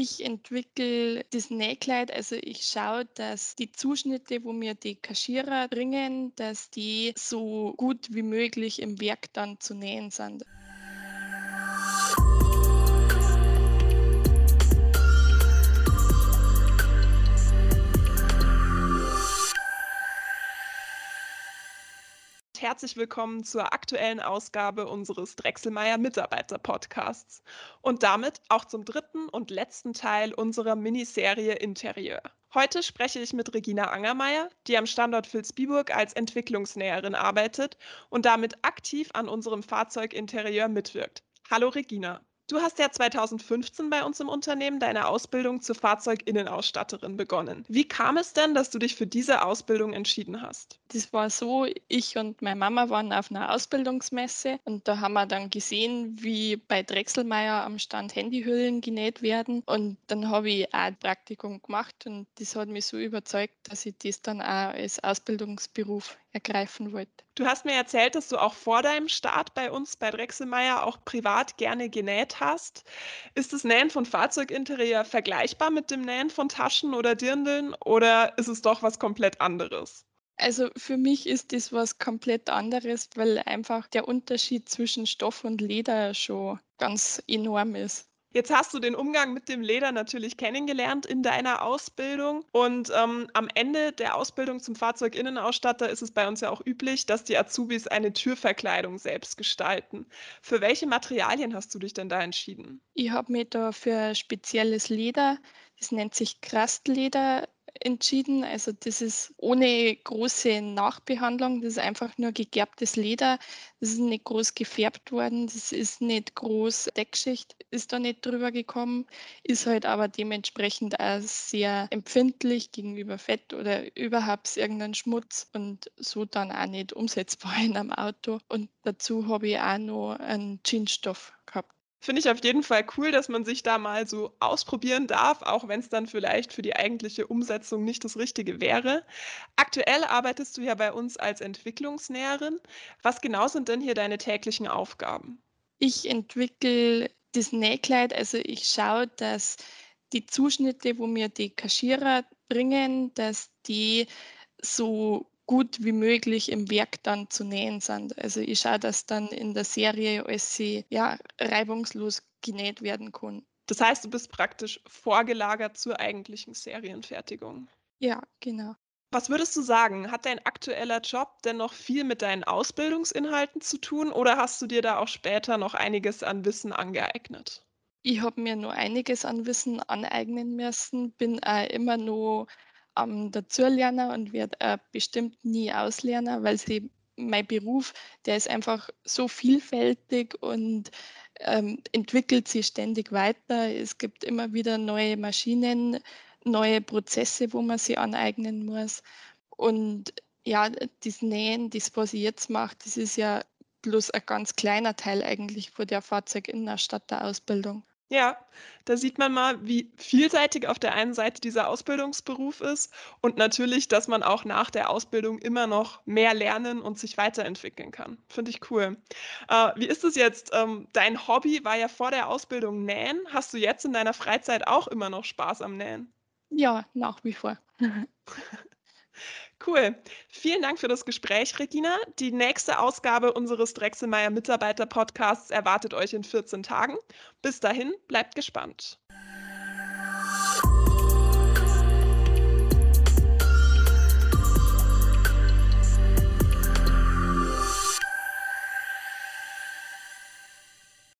Ich entwickle das Nähkleid, also ich schaue, dass die Zuschnitte, wo mir die Kaschierer bringen, dass die so gut wie möglich im Werk dann zu nähen sind. Herzlich willkommen zur aktuellen Ausgabe unseres Drechselmeier Mitarbeiter Podcasts und damit auch zum dritten und letzten Teil unserer Miniserie Interieur. Heute spreche ich mit Regina Angermeier, die am Standort Vilsbiburg als Entwicklungsnäherin arbeitet und damit aktiv an unserem Fahrzeuginterieur mitwirkt. Hallo Regina. Du hast ja 2015 bei uns im Unternehmen deine Ausbildung zur Fahrzeuginnenausstatterin begonnen. Wie kam es denn, dass du dich für diese Ausbildung entschieden hast? Das war so, ich und meine Mama waren auf einer Ausbildungsmesse und da haben wir dann gesehen, wie bei Drechselmeier am Stand Handyhüllen genäht werden. Und dann habe ich auch ein Praktikum gemacht und das hat mich so überzeugt, dass ich das dann auch als Ausbildungsberuf ergreifen wollte. Du hast mir erzählt, dass du auch vor deinem Start bei uns bei Drechselmeier auch privat gerne genäht hast. Ist das Nähen von Fahrzeuginterieur vergleichbar mit dem Nähen von Taschen oder Dirndeln oder ist es doch was komplett anderes? Also für mich ist das was komplett anderes, weil einfach der Unterschied zwischen Stoff und Leder schon ganz enorm ist. Jetzt hast du den Umgang mit dem Leder natürlich kennengelernt in deiner Ausbildung. Und ähm, am Ende der Ausbildung zum Fahrzeuginnenausstatter ist es bei uns ja auch üblich, dass die Azubis eine Türverkleidung selbst gestalten. Für welche Materialien hast du dich denn da entschieden? Ich habe mich da für spezielles Leder, das nennt sich Krastleder, entschieden. Also das ist ohne große Nachbehandlung, das ist einfach nur gegerbtes Leder. Das ist nicht groß gefärbt worden, das ist nicht groß Deckschicht, ist da nicht drüber gekommen, ist halt aber dementsprechend auch sehr empfindlich gegenüber Fett oder überhaupt irgendeinen Schmutz und so dann auch nicht umsetzbar in einem Auto. Und dazu habe ich auch noch einen Jeansstoff gehabt. Finde ich auf jeden Fall cool, dass man sich da mal so ausprobieren darf, auch wenn es dann vielleicht für die eigentliche Umsetzung nicht das Richtige wäre. Aktuell arbeitest du ja bei uns als Entwicklungsnäherin. Was genau sind denn hier deine täglichen Aufgaben? Ich entwickle das Nähkleid, also ich schaue, dass die Zuschnitte, wo mir die Kaschierer bringen, dass die so gut wie möglich im Werk dann zu nähen sind. Also ich schaue, dass dann in der Serie alles ja, reibungslos genäht werden kann. Das heißt, du bist praktisch vorgelagert zur eigentlichen Serienfertigung. Ja, genau. Was würdest du sagen? Hat dein aktueller Job denn noch viel mit deinen Ausbildungsinhalten zu tun oder hast du dir da auch später noch einiges an Wissen angeeignet? Ich habe mir nur einiges an Wissen aneignen müssen, bin auch immer nur am Dazulernen und werde äh, bestimmt nie auslernen, weil sie mein Beruf, der ist einfach so vielfältig und ähm, entwickelt sich ständig weiter. Es gibt immer wieder neue Maschinen, neue Prozesse, wo man sie aneignen muss. Und ja, das Nähen, das, was ich jetzt mache, das ist ja bloß ein ganz kleiner Teil eigentlich von der Fahrzeuginnenausstatterausbildung. Ja, da sieht man mal, wie vielseitig auf der einen Seite dieser Ausbildungsberuf ist und natürlich, dass man auch nach der Ausbildung immer noch mehr lernen und sich weiterentwickeln kann. Finde ich cool. Äh, wie ist es jetzt? Ähm, dein Hobby war ja vor der Ausbildung Nähen. Hast du jetzt in deiner Freizeit auch immer noch Spaß am Nähen? Ja, nach wie vor. Cool. Vielen Dank für das Gespräch, Regina. Die nächste Ausgabe unseres Drechselmeier Mitarbeiter Podcasts erwartet euch in 14 Tagen. Bis dahin, bleibt gespannt.